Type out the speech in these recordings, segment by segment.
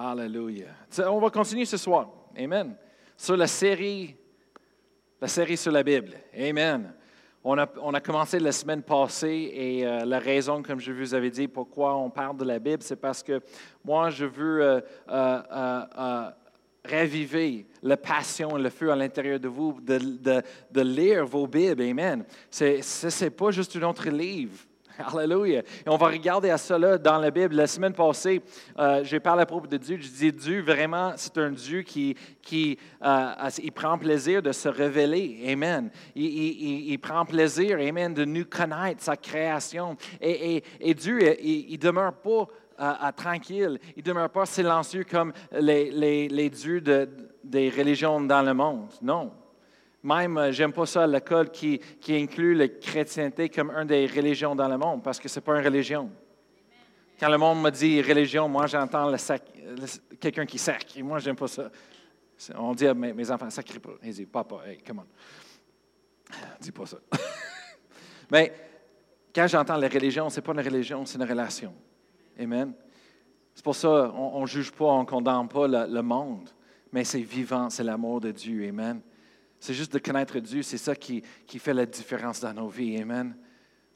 Hallelujah. On va continuer ce soir. Amen. Sur la série, la série sur la Bible. Amen. On a, on a commencé la semaine passée et euh, la raison, comme je vous avais dit, pourquoi on parle de la Bible, c'est parce que moi, je veux euh, euh, raviver la passion et le feu à l'intérieur de vous, de, de, de, lire vos Bibles. Amen. Ce n'est pas juste un autre livre. Alléluia. Et on va regarder à cela dans la Bible. La semaine passée, euh, j'ai parlé à propos de Dieu. Je dis Dieu, vraiment, c'est un Dieu qui, qui euh, il prend plaisir de se révéler. Amen. Il, il, prend plaisir, Amen, de nous connaître, sa création. Et, et, et Dieu, il ne demeure pas euh, tranquille. Il ne demeure pas silencieux comme les, les, les dieux de, des religions dans le monde. Non. Même, euh, j'aime pas ça à l'école qui, qui inclut la chrétienté comme une des religions dans le monde, parce que ce n'est pas une religion. Quand le monde me dit religion, moi j'entends quelqu'un qui sacre. Et moi, j'aime pas ça. On dit à mes, enfants, sacrez pas. Ils disent, papa, hey, come on. Dis pas ça. Mais quand j'entends la religion, ce n'est pas une religion, c'est une relation. Amen. C'est pour ça qu'on ne juge pas, on ne condamne pas le monde, mais c'est vivant, c'est l'amour de Dieu. Amen. C'est juste de connaître Dieu, c'est ça qui, qui, fait la différence dans nos vies. Amen.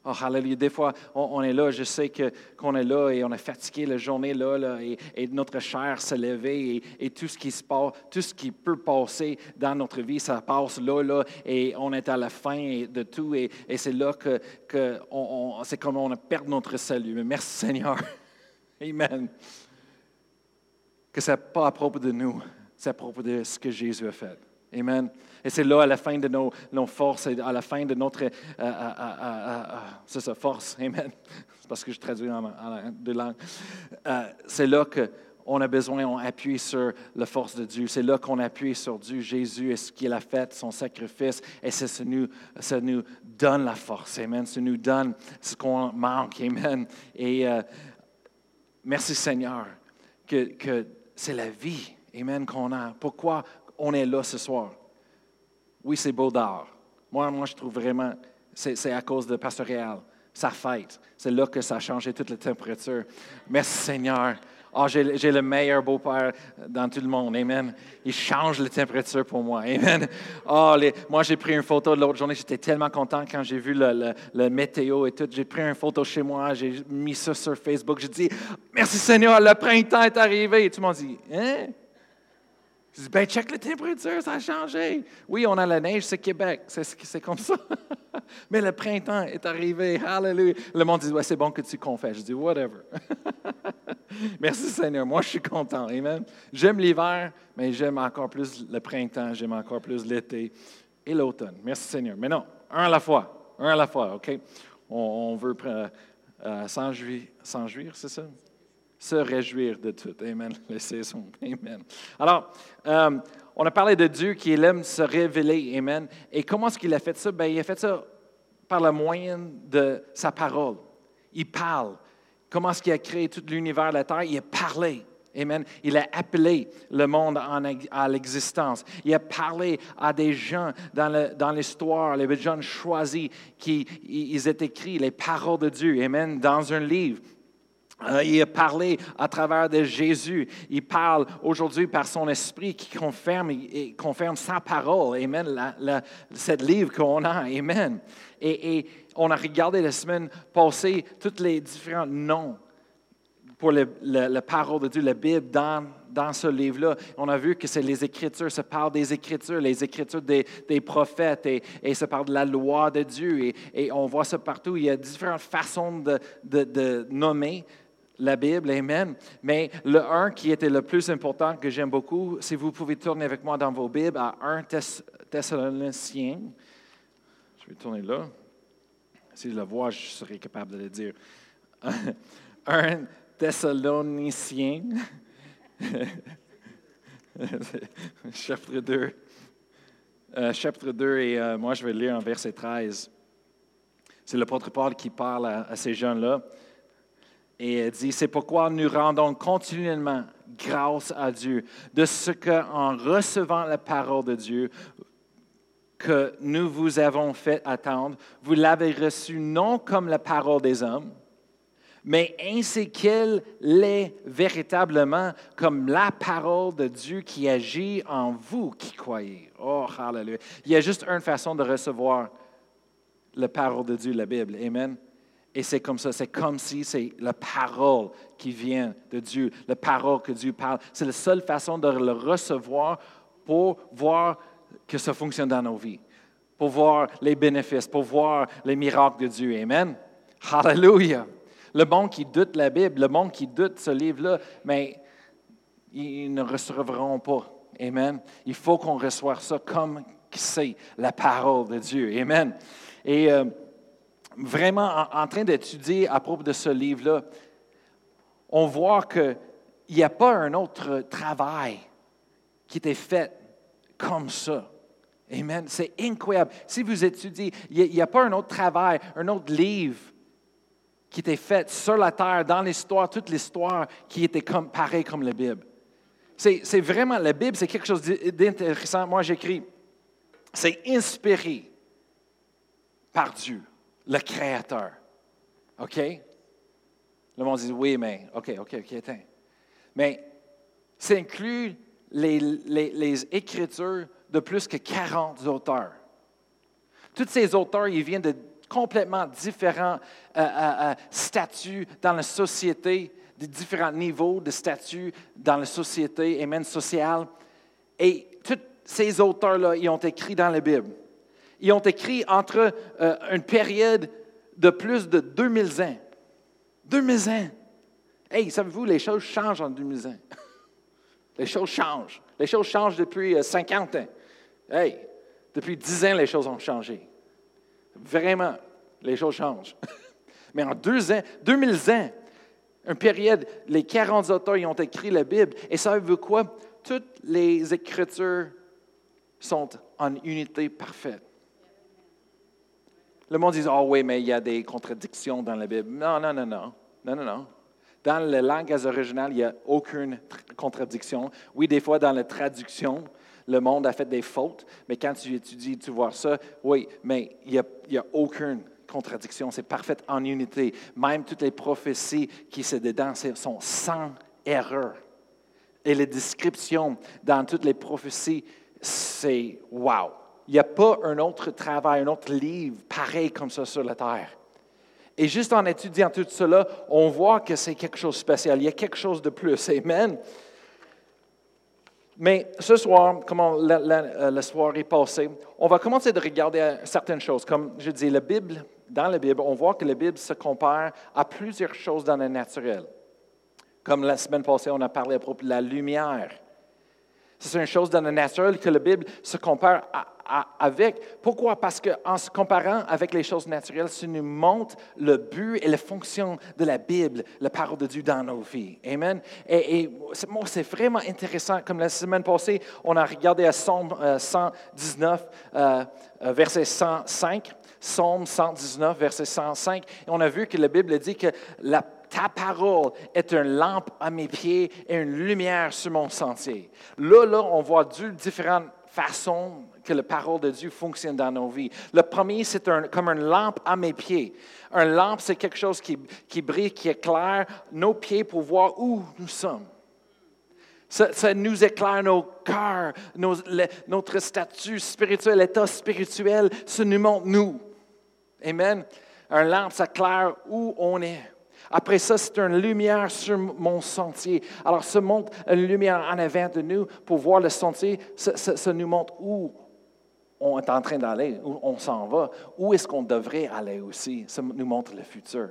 Oh, hallelujah. Des fois, on, est là, je sais que, qu'on est là et on est fatigué la journée là, là et, et, notre chair s'est levée et, et, tout ce qui se passe, tout ce qui peut passer dans notre vie, ça passe là, là et on est à la fin de tout et, c'est là que, que on, c'est comme on a perdu notre salut. Mais merci Seigneur. Amen. Que ce n'est pas à propos de nous, c'est à propos de ce que Jésus a fait. Amen. Et c'est là, à la fin de nos, forces, à la fin de notre. Euh, euh, euh, c'est ça, force. Amen. C'est parce que je traduis en, deux langues. c'est là qu'on a besoin, on appuie sur la force de Dieu. C'est là qu'on appuie sur Dieu, Jésus et ce qu'il a fait, son sacrifice. Et ça nous, ça nous donne la force. Amen. Ça nous donne ce qu'on manque. Amen. Et merci Seigneur que, que c'est la vie. Amen, qu'on a. Pourquoi on est là ce soir? Oui, c'est beau d'art. Moi, moi, je trouve vraiment, c'est à cause de Pasteur Réal, sa fête. C'est là que ça a changé toute la température. Merci Seigneur. Oh, j'ai le meilleur beau-père dans tout le monde. Amen. Il change la température pour moi. Amen. Oh, moi, j'ai pris une photo de l'autre journée. J'étais tellement content quand j'ai vu le, le, météo et tout. J'ai pris une photo chez moi. J'ai mis ça sur Facebook. J'ai dit, merci Seigneur, le printemps est arrivé. Et tout le monde dit, hein? Je dis, ben, check la température, ça a changé. Oui, on a la neige, c'est Québec, c'est comme ça. Mais le printemps est arrivé, hallelujah. Le monde dit, ouais, c'est bon que tu confesses. Je dis, whatever. Merci Seigneur, moi je suis content, amen. J'aime l'hiver, mais j'aime encore plus le printemps, j'aime encore plus l'été et l'automne. Merci Seigneur. Mais non, un à la fois, un à la fois, OK? On, veut euh, euh, s'en jouir, c'est ça? Se réjouir de tout. Amen. Les saisons. Amen. Alors, euh, on a parlé de Dieu qui aime se révéler. Amen. Et comment est-ce qu'il a fait ça? Bien, il a fait ça par le moyen de sa parole. Il parle. Comment est-ce qu'il a créé tout l'univers, la terre? Il a parlé. Amen. Il a appelé le monde à l'existence. Il a parlé à des gens dans l'histoire, les gens choisis qui ils étaient écrits les paroles de Dieu. Amen. Dans un livre. Euh, il a parlé à travers de Jésus. Il parle aujourd'hui par son esprit qui confirme, et confirme sa parole. Amen. La, cette livre qu'on a. Amen. Et, on a regardé la semaine passée tous les différents noms pour la parole de Dieu, la Bible, dans, ce livre-là. On a vu que c'est les Écritures, ça parle des Écritures, les Écritures des, prophètes, et, et, ça parle de la loi de Dieu. Et, on voit ça partout. Il y a différentes façons de nommer la Bible, Amen. Mais le 1 qui était le plus important, que j'aime beaucoup, si vous pouvez tourner avec moi dans vos Bibles à 1 Thessaloniciens. Je vais tourner là. Si je le vois, je serai capable de le dire. 1 Thessaloniciens, chapitre 2. Euh, chapitre 2, et euh, moi je vais lire en verset 13. C'est l'apôtre Paul qui parle à ces jeunes-là. Et elle dit, c'est pourquoi nous rendons continuellement grâce à Dieu de ce qu'en recevant la parole de Dieu, que nous vous avons fait attendre, vous l'avez reçue non comme la parole des hommes, mais ainsi qu'elle l'est véritablement comme la parole de Dieu qui agit en vous qui croyez. Oh, hallelujah. Il y a juste une façon de recevoir la parole de Dieu, la Bible. Amen. Et c'est comme ça, c'est comme si c'est la parole qui vient de Dieu, la parole que Dieu parle. C'est la seule façon de le recevoir pour voir que ça fonctionne dans nos vies, pour voir les bénéfices, pour voir les miracles de Dieu. Amen. Hallelujah. Le monde qui doute la Bible, le monde qui doute ce livre-là, mais ils ne recevront pas. Amen. Il faut qu'on reçoive ça comme c'est la parole de Dieu. Amen. Et euh, vraiment, en, train d'étudier à propos de ce livre-là, on voit qu'il n'y a pas un autre travail qui était fait comme ça. Amen. C'est incroyable. Si vous étudiez, il n'y a, pas un autre travail, un autre livre qui était fait sur la terre, dans l'histoire, toute l'histoire qui était comme, pareil comme la Bible. C'est vraiment, la Bible, c'est quelque chose d'intéressant. Moi, j'écris, c'est inspiré par Dieu, le Créateur. OK? Le monde dit, oui, mais, OK, OK, OK. Mais ça inclut les écritures de plus que 40 auteurs. Tous ces auteurs, ils viennent de complètement différents euh, euh, euh, statuts dans la société, des différents niveaux de statuts dans la société et même sociale. Et tous ces auteurs-là, ils ont écrit dans la Bible. Ils ont écrit entre une période de plus de 2000 ans. 2000 ans. Hey, savez-vous, les choses changent en 2000 ans. Les choses changent. Les choses changent depuis 50 ans. Hey, depuis 10 ans, les choses ont changé. Vraiment, les choses changent. Mais en deux ans, 2000 ans, une période, les 40 auteurs ont écrit la Bible. Et savez-vous quoi? Toutes les Écritures sont en unité parfaite. Le monde dit, oh oui, mais il y a des contradictions dans la Bible. Non, non, non, non. Non, non. Dans la langue originale, il n'y a aucune contradiction. Oui, des fois, dans la traduction, le monde a fait des fautes, mais quand tu étudies, tu vois ça, oui, mais il n'y a, aucune contradiction, c'est parfait en unité. Même toutes les prophéties qui sont dedans sont sans erreur. Et les descriptions dans toutes les prophéties, c'est wow. Il n'y a pas un autre travail, un autre livre pareil comme ça sur la terre. Et juste en étudiant tout cela, on voit que c'est quelque chose de spécial. Il y a quelque chose de plus. Amen. Mais ce soir, comme la, la, soirée passée, on va commencer de regarder certaines choses. Comme je dis, la Bible, dans la Bible, on voit que la Bible se compare à plusieurs choses dans le naturel. Comme la semaine passée, on a parlé à propos de la lumière. C'est une chose dans le naturel que la Bible se compare avec. Pourquoi? Parce qu'en se comparant avec les choses naturelles, ça nous montre le but et la fonction de la Bible, la parole de Dieu dans nos vies. Amen. Et, c'est vraiment intéressant. Comme la semaine passée, on a regardé à Psaume 119, euh, euh, verset 105. Psaume 119, verset 105. Et on a vu que la Bible dit que la ta parole est une lampe à mes pieds et une lumière sur mon sentier. Là, là, on voit deux différentes façons que la parole de Dieu fonctionne dans nos vies. Le premier, c'est comme une lampe à mes pieds. Une lampe, c'est quelque chose qui, brille, qui éclaire nos pieds pour voir où nous sommes. Ça, nous éclaire nos cœurs, notre statut spirituel, l'état spirituel, ça nous montre nous. Amen. Un lampe, ça éclaire où on est. Après ça, c'est une lumière sur mon sentier. Alors, ça montre une lumière en avant de nous pour voir le sentier. Ça, nous montre où on est en train d'aller, où on s'en va, où est-ce qu'on devrait aller aussi. Ça nous montre le futur.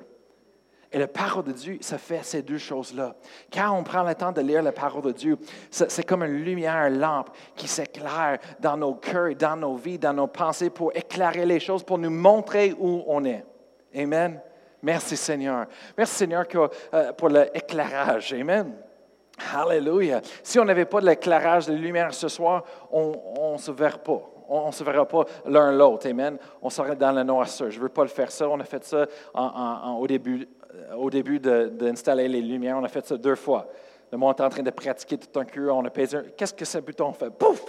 Et la parole de Dieu, ça fait ces deux choses-là. Quand on prend le temps de lire la parole de Dieu, c'est comme une lumière, lampe qui s'éclaire dans nos cœurs, dans nos vies, dans nos pensées pour éclairer les choses, pour nous montrer où on est. Amen. Merci Seigneur. Merci Seigneur euh, pour l'éclairage. Amen. Alléluia. Si on n'avait pas de l'éclairage, de lumière ce soir, on ne se verra pas. On ne se verra pas l'un l'autre. Amen. On serait dans la noirceur. Je ne veux pas le faire ça. On a fait ça au début, euh, au début d'installer les lumières. On a fait ça deux fois. Le monde est en train de pratiquer tout un cul. On a pesé. Qu'est-ce que ce bouton fait? Pouf!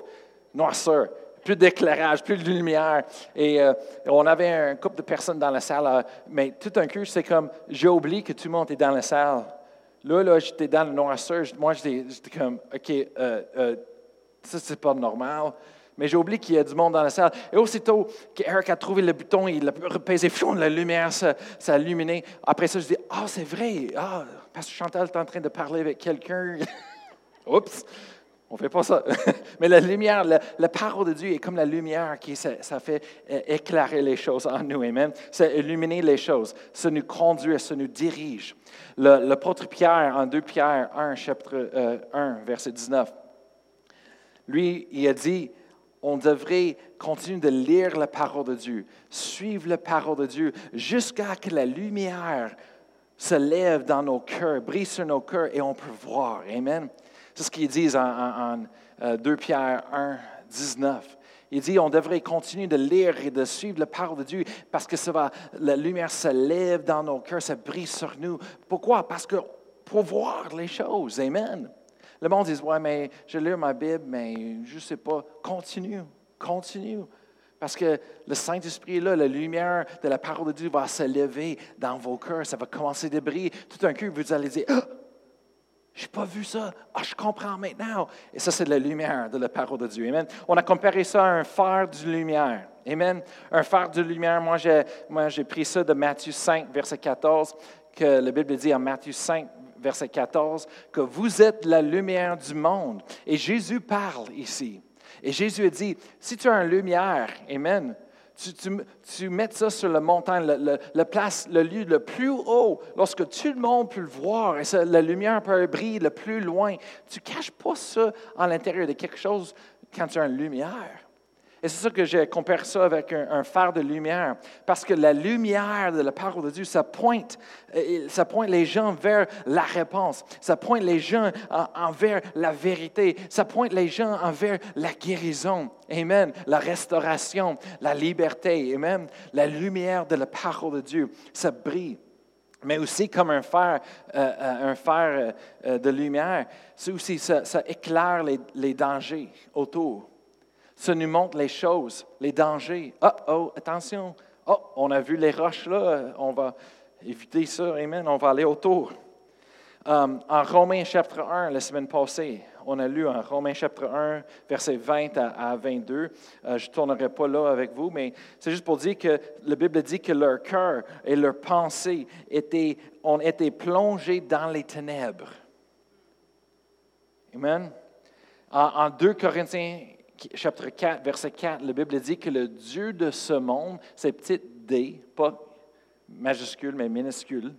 Noirceur. Plus d'éclairage, plus de lumière. Et euh, on avait un couple de personnes dans la salle, euh, mais tout un coup, c'est comme, j'ai oublié que tout le monde est dans la salle. Là, là, j'étais dans le noirceur. Moi, j'étais comme, OK, euh, ça, c'est pas normal. Mais j'ai oublié qu'il y a du monde dans la salle. Et aussitôt qu'Eric a trouvé le bouton, il a repésé, la lumière s'est illuminée. Après ça, je dis, ah, c'est vrai. Ah, parce que Chantal est en train de parler avec quelqu'un. Oups! On ne fait pas ça. Mais la lumière, la, parole de Dieu est comme la lumière qui ça, fait euh, éclairer les choses en nous. Amen. Ça illuminer les choses. Ça nous conduit, ça nous dirige. L'apôtre Pierre, en 2 Pierre 1, chapitre 1, euh, verset 19, lui, il a dit, on devrait continuer de lire la parole de Dieu, suivre la parole de Dieu jusqu'à que la lumière se lève dans nos cœurs, brille sur nos cœurs et on peut voir. Amen. C'est ce qu'ils disent en, 2 euh, Pierre 1, 19. Il dit, on devrait continuer de lire et de suivre la parole de Dieu parce que ça va, la lumière se lève dans nos cœurs, ça brille sur nous. Pourquoi? Parce que pour voir les choses. Amen. Le monde dit, ouais, mais je lis ma Bible, mais je ne sais pas. Continue, continue. Parce que le Saint-Esprit là, la lumière de la parole de Dieu va se lever dans vos cœurs, ça va commencer à briller. Tout un coup, vous allez dire, ah, je n'ai pas vu ça. Ah, je comprends maintenant. Et ça, c'est de la lumière de la parole de Dieu. Amen. On a comparé ça à un phare de lumière. Amen. Un phare de lumière, moi j'ai, moi, j'ai pris ça de Matthieu 5, verset 14, que la Bible dit en Matthieu 5, verset 14, que vous êtes la lumière du monde. Et Jésus parle ici. Et Jésus dit, si tu as une lumière, Amen, tu, mets ça sur la montagne, le, place, le lieu le plus haut, lorsque tout le monde peut le voir et la lumière peut briller le plus loin. Tu ne caches pas ça à l'intérieur de quelque chose quand tu as une lumière. Et c'est ça que j'ai comparé ça avec un, phare de lumière. Parce que la lumière de la parole de Dieu, ça pointe, euh, ça pointe les gens vers la réponse. Ça pointe les gens envers la vérité. Ça pointe les gens envers la guérison. Amen. La restauration, la liberté. Amen. La lumière de la parole de Dieu, ça brille mais aussi comme un fer, euh, euh, un fer de lumière, c'est aussi ça, éclaire les, dangers autour. Ça nous montre les choses, les dangers. Oh, oh, attention. Oh, on a vu les roches là, on va éviter ça, amen, on va aller autour. Um, en Romains chapitre 1, la semaine passée, on a lu en Romains chapitre 1, versets 20 à, 22. Euh, je ne tournerai pas là avec vous, mais c'est juste pour dire que la Bible dit que leur cœur et leur pensée ont été plongés dans les ténèbres. Amen. En, en 2 Corinthiens chapitre 4, verset 4, la Bible dit que le Dieu de ce monde, c'est petit d, pas majuscule, mais minuscule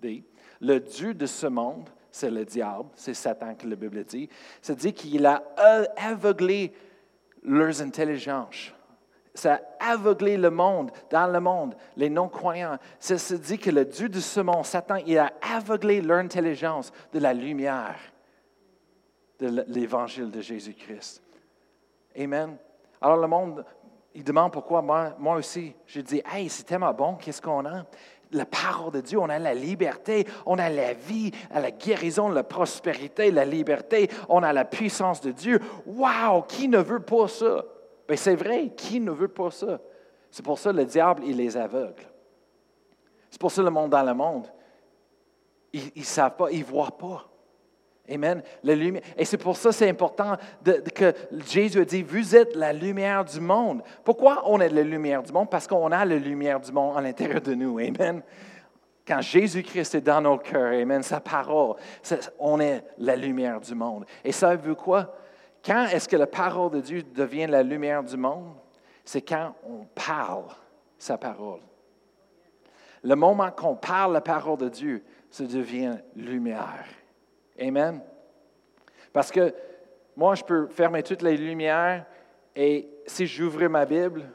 d, le Dieu de ce monde, c'est le diable, c'est Satan que la Bible dit, ça dit qu'il a aveuglé leurs intelligences. Ça a aveuglé le monde, dans le monde, les non-croyants. Ça se dit que le Dieu de ce monde, Satan, il a aveuglé leur intelligence de la lumière de l'évangile de Jésus-Christ. Amen. Alors le monde, il demande pourquoi moi, aussi. Je dis, hey, c'est tellement bon, qu'est-ce qu'on a? La parole de Dieu, on a la liberté, on a la vie, la guérison, la prospérité, la liberté, on a la puissance de Dieu. Wow, qui ne veut pas ça? Bien, c'est vrai, qui ne veut pas ça? C'est pour ça le diable, il les aveugle. C'est pour ça le monde dans le monde, ils ne savent pas, ils ne voient pas. Amen. La lumière. Et c'est pour ça que c'est important que Jésus a dit, vous êtes la lumière du monde. Pourquoi on est la lumière du monde? Parce qu'on a la lumière du monde à l'intérieur de nous. Amen. Quand Jésus-Christ est dans nos cœurs, Amen, sa parole, on est la lumière du monde. Et ça veut quoi? Quand est-ce que la parole de Dieu devient la lumière du monde? C'est quand on parle sa parole. Le moment qu'on parle la parole de Dieu, ça devient lumière. Amen. Parce que moi, je peux fermer toutes les lumières et si j'ouvrais ma Bible,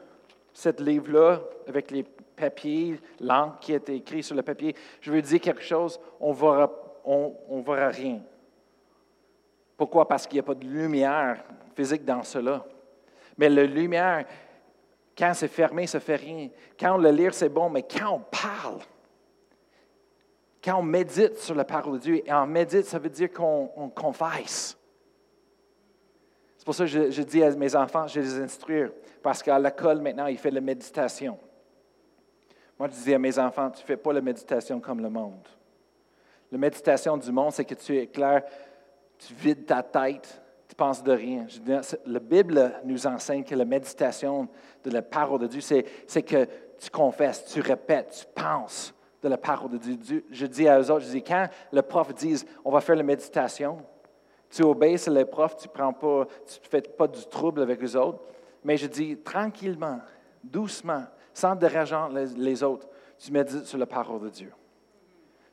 cette livre-là, avec les papiers, l'encre qui est écrit sur le papier, je veux dire quelque chose, on verra, verra rien. Pourquoi? Parce qu'il n'y a pas de lumière physique dans cela. Mais la lumière, quand c'est fermé, ça ne fait rien. Quand on le lit, c'est bon, mais quand on parle, quand on médite sur la parole de Dieu, et on médite, ça veut dire qu'on confesse. C'est pour ça que je, dis à mes enfants, je les instruire, parce qu'à l'école, maintenant, ils font la méditation. Moi, je dis à mes enfants, tu ne fais pas la méditation comme le monde. La méditation du monde, c'est que tu éclaires, tu vides ta tête, tu penses de rien. La Bible nous enseigne que la méditation de la parole de Dieu, c'est que tu confesses, tu répètes, tu penses de la parole de Dieu. Je dis à eux autres, je dis, quand le prof dit, on va faire la méditation, tu obéis à les profs, tu ne fais pas du trouble avec les autres. Mais je dis, tranquillement, doucement, sans déranger les, les autres, tu médites sur la parole de Dieu.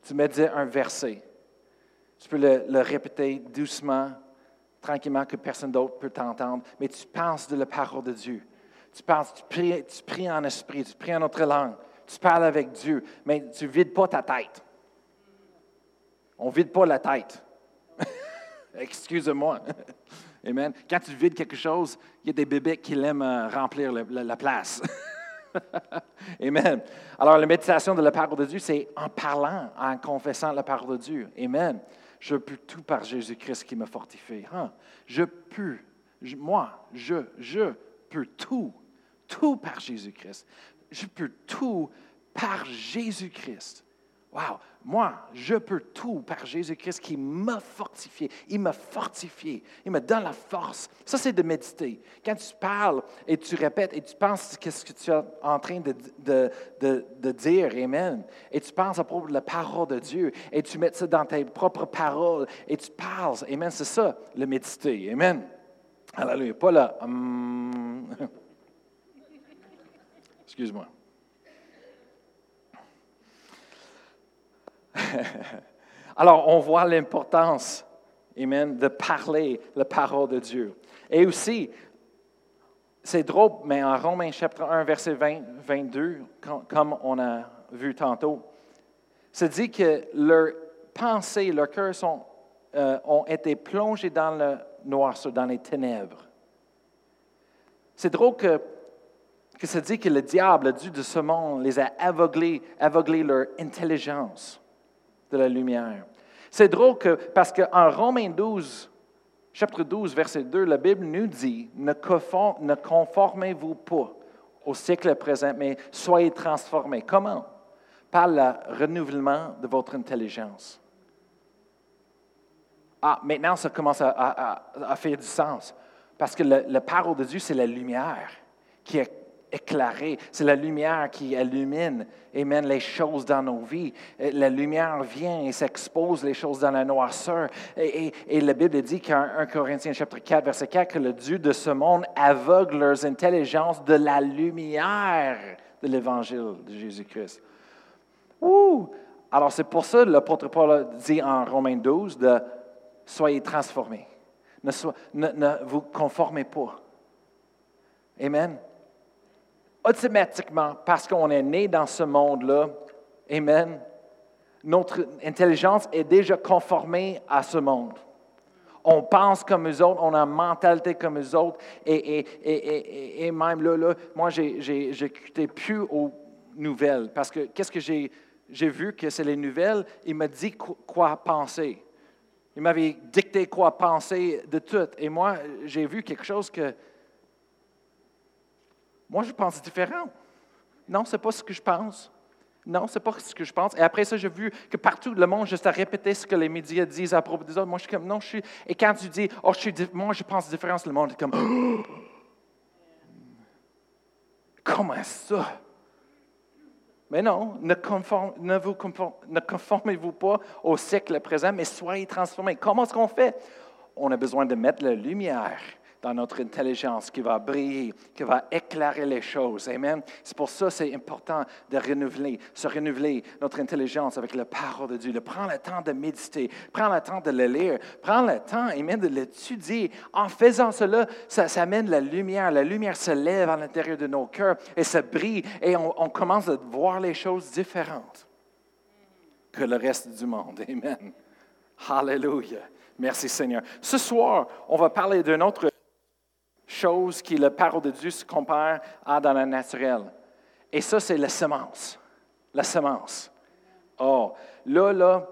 Tu médites un verset. Tu peux le, le répéter doucement, tranquillement, que personne d'autre peut t'entendre, mais tu penses de la parole de Dieu. Tu penses, tu pries, tu pries en esprit, tu pries en autre langue, tu parles avec Dieu, mais tu ne vides pas ta tête. On ne vide pas la tête. Excuse-moi. Amen. Quand tu vides quelque chose, il y a des bébés qui l'aiment euh, remplir la, place. Amen. Alors, la méditation de la parole de Dieu, c'est en parlant, en confessant la parole de Dieu. Amen. Je peux tout par Jésus-Christ qui me fortifie. Hein? Je peux, moi, je, je peux tout, tout par Jésus-Christ. Je peux tout par Jésus-Christ. Wow, moi, je peux tout par Jésus-Christ qui m'a fortifié. Il m'a fortifié. Il me donne la force. Ça, c'est de méditer. Quand tu parles et tu répètes et tu penses ce que tu es en train de, dire, Amen, et tu penses à propos de la parole de Dieu et tu mets ça dans tes propres paroles et tu parles, Amen, c'est ça, le méditer. Amen. Alléluia. Pas. Hum. Excuse-moi. Alors, on voit l'importance, amen, de parler la parole de Dieu. Et aussi, c'est drôle, mais en Romains chapitre 1, verset 20, 22, comme on a vu tantôt, c'est dit que leurs pensées, leurs cœurs sont, euh, ont été plongés dans le noir, dans les ténèbres. C'est drôle que, que ça dit que le diable, le Dieu de ce monde, les a aveuglés, aveuglés leur intelligence de la lumière. C'est drôle que, parce qu'en Romains 12, chapitre 12, verset 2, la Bible nous dit, ne conformez-vous pas au siècle présent, mais soyez transformés. Comment? Par le renouvellement de votre intelligence. Ah, maintenant, ça commence à, faire du sens. Parce que la parole de Dieu, c'est la lumière qui est éclairé. C'est la lumière qui illumine et mène les choses dans nos vies. La lumière vient et s'expose les choses dans la noirceur. Et, la Bible dit qu'en 1 Corinthiens chapitre 4, verset 4, que le Dieu de ce monde aveugle leurs intelligences de la lumière de l'Évangile de Jésus-Christ. Ouh! Alors c'est pour ça que l'apôtre Paul dit en Romains 12 de soyez transformés. Ne, ne vous conformez pas. Amen automatiquement, parce qu'on est né dans ce monde-là, Amen, notre intelligence est déjà conformée à ce monde. On pense comme eux autres, on a une mentalité comme eux autres, et, et, et, même là, là moi, j'écoutais plus aux nouvelles, parce que qu'est-ce que j'ai, j'ai vu que c'est les nouvelles, il m'a dit quoi penser. Il m'avait dicté quoi penser de tout. Et moi, j'ai vu quelque chose que moi, je pense différent. Non, ce n'est pas ce que je pense. Non, ce n'est pas ce que je pense. Et après ça, j'ai vu que partout le monde, juste à répéter ce que les médias disent à propos des autres. Moi, je suis comme, non, je suis. Et quand tu dis, oh, je suis, moi, je pense différent, le monde est comme, comment ça? Mais non, ne, ne, vous ne conformez-vous pas au siècle présent, mais soyez transformés. Comment est-ce qu'on fait? On a besoin de mettre la lumière dans notre intelligence, qui va briller, qui va éclairer les choses. Amen. C'est pour ça que c'est important de renouveler, se renouveler notre intelligence avec la parole de Dieu. De prendre le temps de méditer, prendre le temps de le lire, prendre le temps, amen, de l'étudier. En faisant cela, ça, amène la lumière. La lumière se lève à l'intérieur de nos cœurs et ça brille et on, on commence à voir les choses différentes que le reste du monde. Amen. Hallelujah. Merci Seigneur. Ce soir, on va parler d'un autre chose qui, la parole de Dieu se compare à dans le naturel. Et ça, c'est la semence. La semence. Oh, là, là,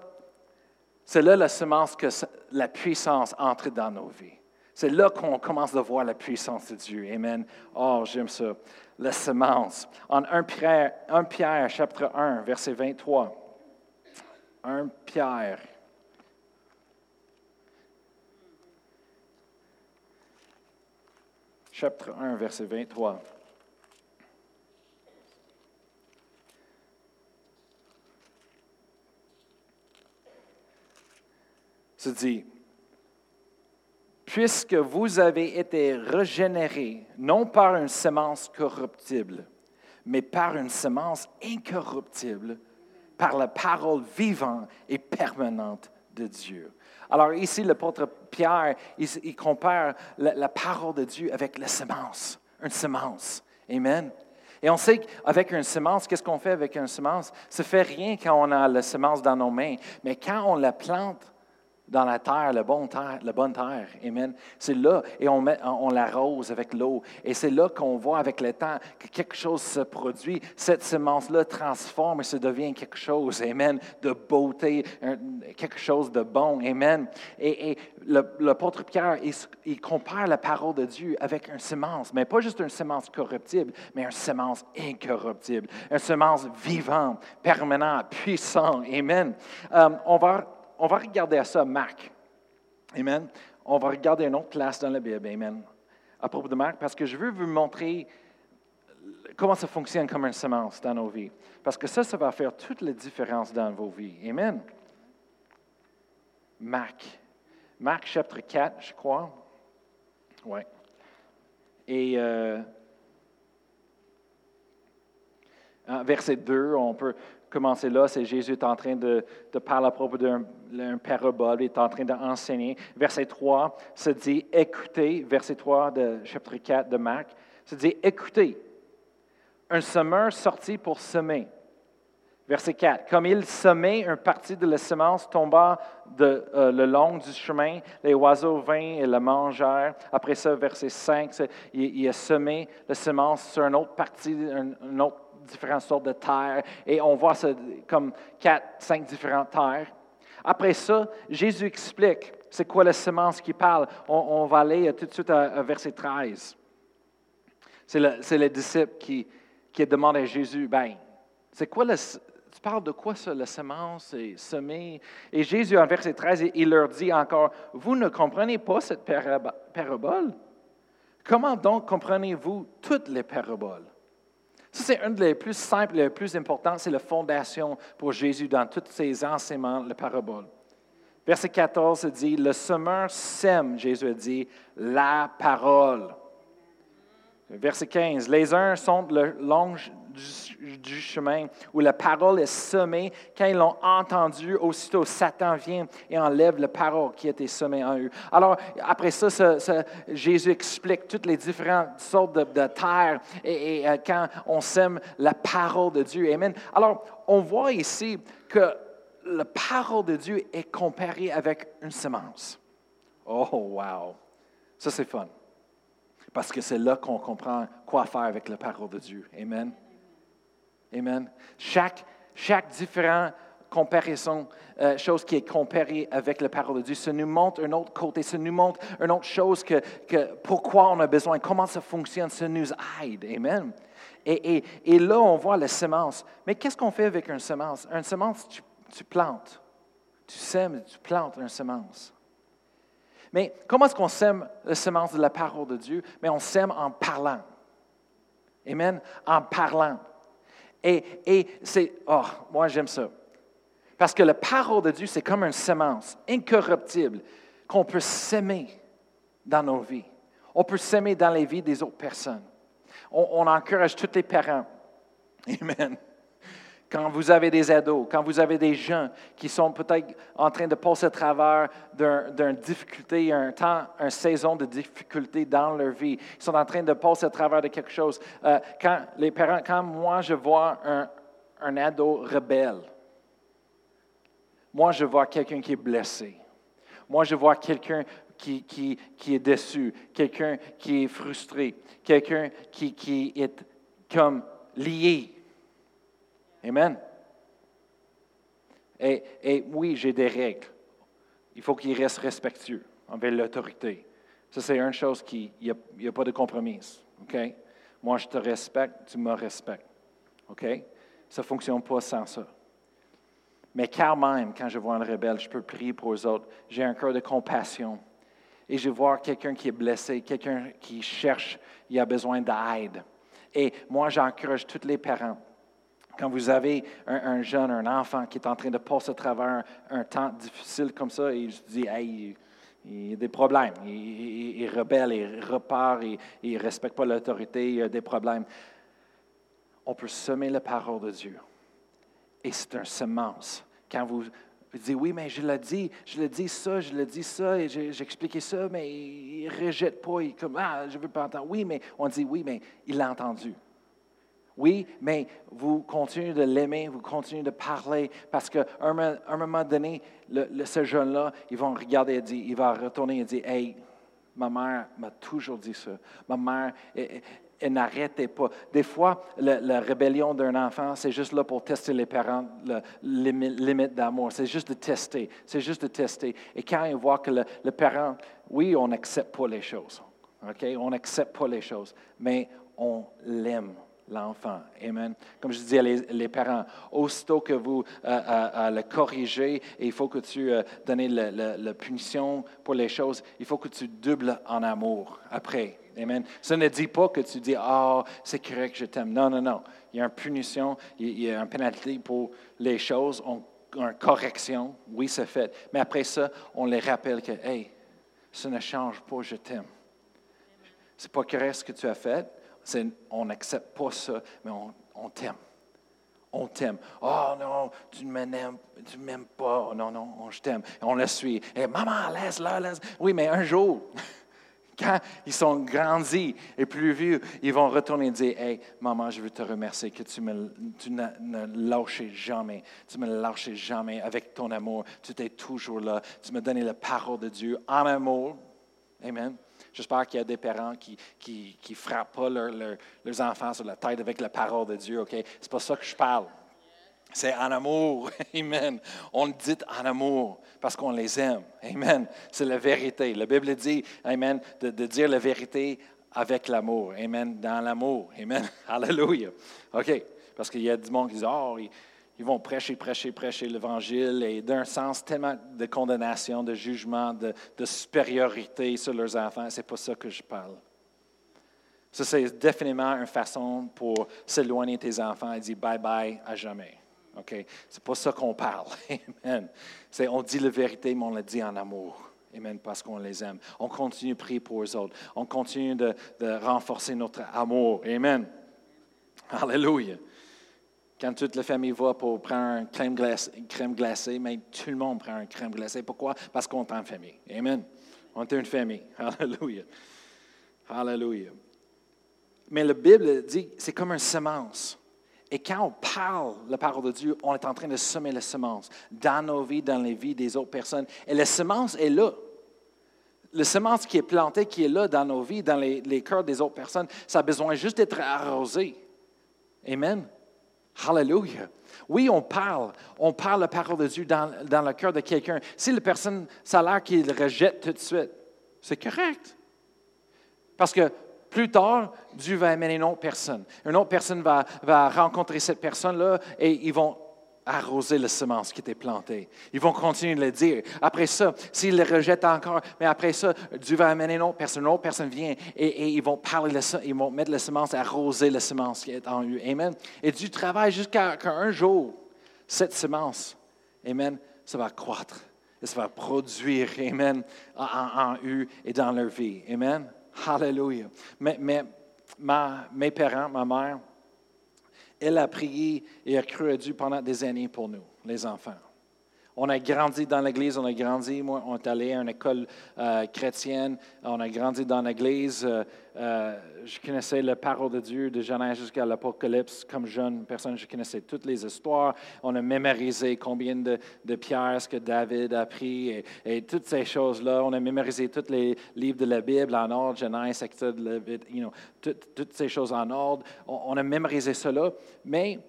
c'est là la semence que la puissance entre dans nos vies. C'est là qu'on commence à voir la puissance de Dieu. Amen. Oh, j'aime ça. La semence. En 1 Pierre, 1 Pierre, chapitre 1, verset 23. 1 Pierre. Chapitre 1, verset 23. Se dit, puisque vous avez été régénérés, non par une semence corruptible, mais par une semence incorruptible, par la parole vivante et permanente de Dieu. Alors ici, l'apôtre Pierre, il, compare la, la, parole de Dieu avec la semence, une semence. Amen. Et on sait qu'avec une semence, qu'est-ce qu'on fait avec une semence? Ça ne fait rien quand on a la semence dans nos mains, mais quand on la plante, dans la terre, la bonne terre, la bonne terre. Amen. C'est là, et on, l'arrose avec l'eau. Et c'est là qu'on voit avec le temps que quelque chose se produit. Cette semence-là transforme et se devient quelque chose, Amen, de beauté, quelque chose de bon. Amen. Et, et l'apôtre Pierre, il, il, compare la parole de Dieu avec une semence, mais pas juste une semence corruptible, mais une semence incorruptible, une semence vivante, permanente, puissante. Amen. Euh, on va on va regarder à ça Marc. Amen. On va regarder une autre place dans la Bible. Amen. À propos de Marc, parce que je veux vous montrer comment ça fonctionne comme une semence dans nos vies. Parce que ça, ça va faire toute la différence dans vos vies. Amen. Marc. Marc chapitre 4, je crois. Oui. Et euh, verset 2, on peut commencer là, c'est Jésus est en train de, parler à propos d'un parabole, il est en train d'enseigner. Verset 3 se dit écoutez, verset 3 de chapitre 4 de Marc, se dit écoutez, un semeur sorti pour semer. Verset 4. Comme il semait, un parti de la semence tomba de, euh, le long du chemin. Les oiseaux vinrent et le mangèrent. Après ça, verset 5, il, a semé la semence sur une autre partie, un autre différentes sortes de terres et on voit comme quatre, cinq différentes terres. Après ça, Jésus explique c'est quoi la semence qui parle. On, va aller tout de suite à, verset 13. C'est le, le, disciple qui, qui a demandé à Jésus, ben, c'est quoi tu parles de quoi ça, la semence et semer? Et Jésus, en verset 13, il leur dit encore, vous ne comprenez pas cette parabole? Comment donc comprenez-vous toutes les paraboles? Ça, c'est un des plus simples et les plus importants. C'est la fondation pour Jésus dans tous ses enseignements, la parabole. Verset 14 dit Le semeur sème, Jésus a dit, la parole. Verset 15 Les uns sont le du, chemin où la parole est semée. Quand ils l'ont entendu, aussitôt Satan vient et enlève la parole qui était semée en eux. Alors, après ça, Jésus explique toutes les différentes sortes de, de terres et, euh, quand on sème la parole de Dieu. Amen. Alors, on voit ici que la parole de Dieu est comparée avec une semence. Oh, wow! Ça, c'est fun. Parce que c'est là qu'on comprend quoi faire avec la parole de Dieu. Amen. Amen. Chaque, chaque différent comparaison, euh, chose qui est comparée avec la parole de Dieu, ça nous montre un autre côté, ça nous montre une autre chose que, pourquoi on a besoin, comment ça fonctionne, ça nous aide. Amen. Et là, on voit la semence. Mais qu'est-ce qu'on fait avec une semence? Une semence, tu, tu plantes. Tu sèmes, tu plantes une semence. Mais comment est-ce qu'on sème la semence de la parole de Dieu? Mais on sème en parlant. Amen. En parlant. Et, c'est, oh, moi j'aime ça. Parce que la parole de Dieu, c'est comme une semence incorruptible qu'on peut s'aimer dans nos vies. On peut s'aimer dans les vies des autres personnes. On, on encourage tous les parents. Amen quand vous avez des ados, quand vous avez des gens qui sont peut-être en train de passer à travers d'une difficulté, un temps, une saison de difficulté dans leur vie, ils sont en train de passer à travers de quelque chose. Euh, quand les parents, quand moi je vois un, un ado rebelle, moi je vois quelqu'un qui est blessé. Moi je vois quelqu'un qui, qui, qui, est déçu, quelqu'un qui est frustré, quelqu'un qui, qui est comme lié Amen. Et, oui, j'ai des règles. Il faut qu'il reste respectueux envers l'autorité. Ça, c'est une chose qui, il n'y a, pas de compromis. OK? Moi, je te respecte, tu me respectes. OK? Ça ne fonctionne pas sans ça. Mais quand même, quand je vois un rebelle, je peux prier pour les autres. J'ai un cœur de compassion. Et je vois quelqu'un qui est blessé, quelqu'un qui cherche, il a besoin d'aide. Et moi, j'encourage tous les parents. Quand vous avez un, jeune, un enfant qui est en train de passer à travers un, temps difficile comme ça, et je dis, hey, il y a des problèmes, il, il, rebelle, il repart, il ne respecte pas l'autorité, il y a des problèmes. On peut semer la parole de Dieu. Et c'est un semence. Quand vous dites, oui, mais je l'ai dit, je l'ai dit ça, je l'ai dit ça, et j'ai expliqué ça, mais il ne rejette pas, il comme, ah, je ne veux pas entendre. Oui, mais on dit, oui, mais il l'a entendu. Oui, mais vous continuez de l'aimer, vous continuez de parler, parce qu'à un, moment donné, ce jeune-là, ils vont regarder et dire, il va retourner et dire, hey, ma mère m'a toujours dit ça. Ma mère, elle, n'arrêtait pas. Des fois, la rébellion d'un enfant, c'est juste là pour tester les parents, la limite d'amour. C'est juste de tester. C'est juste de tester. Et quand ils voient que le, parent, oui, on n'accepte pas les choses. On n'accepte pas les choses, mais on l'aime l'enfant. Amen. Comme je disais, les, les parents, aussitôt que vous euh, euh, euh, le corrigez, il faut que tu donnes la, punition pour les choses, il faut que tu doubles en amour après. Amen. Ça ne dit pas que tu dis, ah, c'est correct, je t'aime. Non, non, non. Il y a une punition, il y a une pénalité pour les choses, on, une correction. Oui, c'est fait. Mais après ça, on les rappelle que, hey, ça ne change pas, je t'aime. C'est pas correct ce que tu as fait, on n'accepte pas ça, mais on, t'aime. On t'aime. Oh non, tu ne m'aimes, tu m'aimes pas. Non, non, je t'aime. On le suit. Et maman, laisse-la, laisse. Oui, mais un jour, quand ils sont grandis et plus vieux, ils vont retourner et dire Hey, maman, je veux te remercier que tu me tu ne lâché jamais. Tu me lâché jamais avec ton amour. Tu étais toujours là. Tu me donnais la parole de Dieu en amour. Amen. J'espère qu'il y a des parents qui ne qui, frappent pas leurs enfants sur la tête avec la parole de Dieu, OK? C'est pas ça que je parle. C'est en amour. Amen. On le dit en amour parce qu'on les aime. Amen. C'est la vérité. La Bible dit, Amen, de, dire la vérité avec l'amour. Amen. Dans l'amour. Amen. Alléluia. OK. Parce qu'il y a du monde qui dit, oh, ils vont prêcher, prêcher, prêcher l'Évangile et d'un sens tellement de condamnation, de jugement, de, supériorité sur leurs enfants. Ce n'est pas ça que je parle. Ça, c'est définitivement une façon pour s'éloigner de tes enfants et dire bye bye à jamais. OK? C'est pas ça qu'on parle. Amen. C'est, on dit la vérité, mais on la dit en amour. Amen, parce qu'on les aime. On continue de prier pour les autres. On continue de renforcer notre amour. Amen. Alléluia. Quand toute la famille va pour prendre une crème glacée, crème glacée, mais tout le monde prend une crème glacée. Pourquoi? Parce qu'on est en famille. Amen. On est une famille. Alléluia. Alléluia. Mais la Bible dit c'est comme une semence. Et quand on parle la parole de Dieu, on est en train de semer la semence dans nos vies, dans les vies des autres personnes. Et la semence est là. La semence qui est plantée, qui est là dans nos vies, dans les cœurs des autres personnes, ça a besoin juste d'être arrosé. Amen. Hallelujah. Oui, on parle. On parle la parole de Dieu dans, le cœur de quelqu'un. Si la personne, ça a l'air qu'il rejette tout de suite, c'est correct. Parce que plus tard, Dieu va amener une autre personne. Une autre personne va, va rencontrer cette personne-là et ils vont arroser la semence qui était plantée. Ils vont continuer de le dire. Après ça, s'ils le rejettent encore, mais après ça, Dieu va amener une autre personne, une autre personne vient et, ils vont parler, ils vont mettre la semence, arroser la semence qui est en eux. Amen. Et Dieu travaille jusqu'à un jour, cette semence, Amen, ça va croître. Et ça va produire, Amen, en, eux et dans leur vie. Amen. Hallelujah. Mais, mais mes parents, ma mère, elle a prié et a cru à Dieu pendant des années pour nous, les enfants. On a grandi dans l'Église, on a grandi, moi, on est allé à une école euh, chrétienne, on a grandi dans l'Église. Euh, euh, je connaissais la parole de Dieu de Genèse jusqu'à l'Apocalypse. Comme jeune personne, je connaissais toutes les histoires. On a mémorisé combien de, pierres que David a pris et, toutes ces choses-là. On a mémorisé tous les livres de la Bible en ordre, Genèse, Exode, you know, toutes ces choses en ordre. On, on a mémorisé cela, mais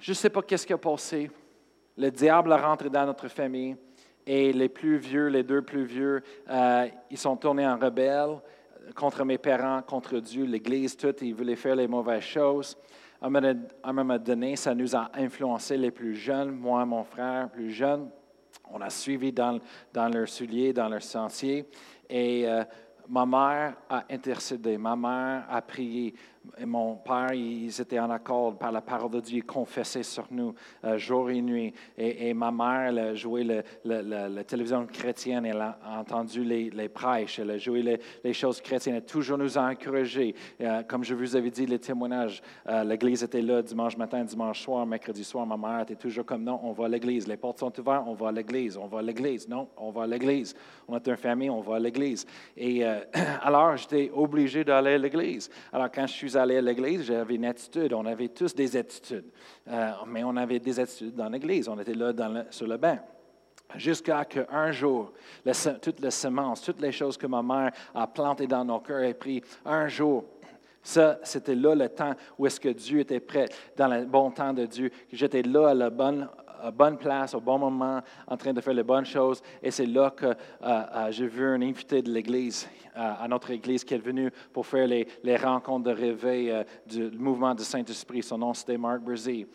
je ne sais pas qu'est-ce qui a passé le diable a rentré dans notre famille Et les plus vieux, les deux plus vieux, euh, ils sont tournés en rebelles contre mes parents, contre Dieu, l'Église, tout. Ils voulaient faire les mauvaises choses. À un moment donné, ça nous a influencé les plus jeunes, moi, mon frère plus jeune. On a suivi dans, dans leurs souliers, dans leur sentier. Et euh, ma mère a intercédé, ma mère a prié, et mon père, ils étaient en accord par la parole de Dieu, confessé sur nous euh, jour et nuit. Et, ma mère, elle a joué le, la télévision chrétienne, elle a entendu les, les prêches, elle a joué les, choses chrétiennes, elle toujours nous a encouragés. Euh, comme je vous avais dit, les témoignages, euh, l'église était là dimanche matin, dimanche soir, mercredi soir. Ma mère était toujours comme non, on va à l'église. Les portes sont ouvertes, on va à l'église. On va à l'église. Non, on va à l'église. On est une famille, on va à l'église. Et alors, j'étais obligé d'aller à l'église. Alors, quand je suis allé à l'église, j'avais une attitude. On avait tous des attitudes. Euh, mais on avait des attitudes dans l'église. On était là sur le banc. Jusqu'à qu'un jour, toutes les semences, toutes les choses que ma mère a plantées dans nos cœurs aient pris un jour. Ça, c'était là le temps où est-ce que Dieu était prêt, dans le bon temps de Dieu, j'étais là à la bonne place, au bon moment, en train de faire les bonnes choses. Et c'est là que euh, euh, j'ai vu un invité de l'Église, à notre Église, qui est venu pour faire les, les rencontres de réveil du mouvement du Saint-Esprit. Son nom, c'était Mark Brzee,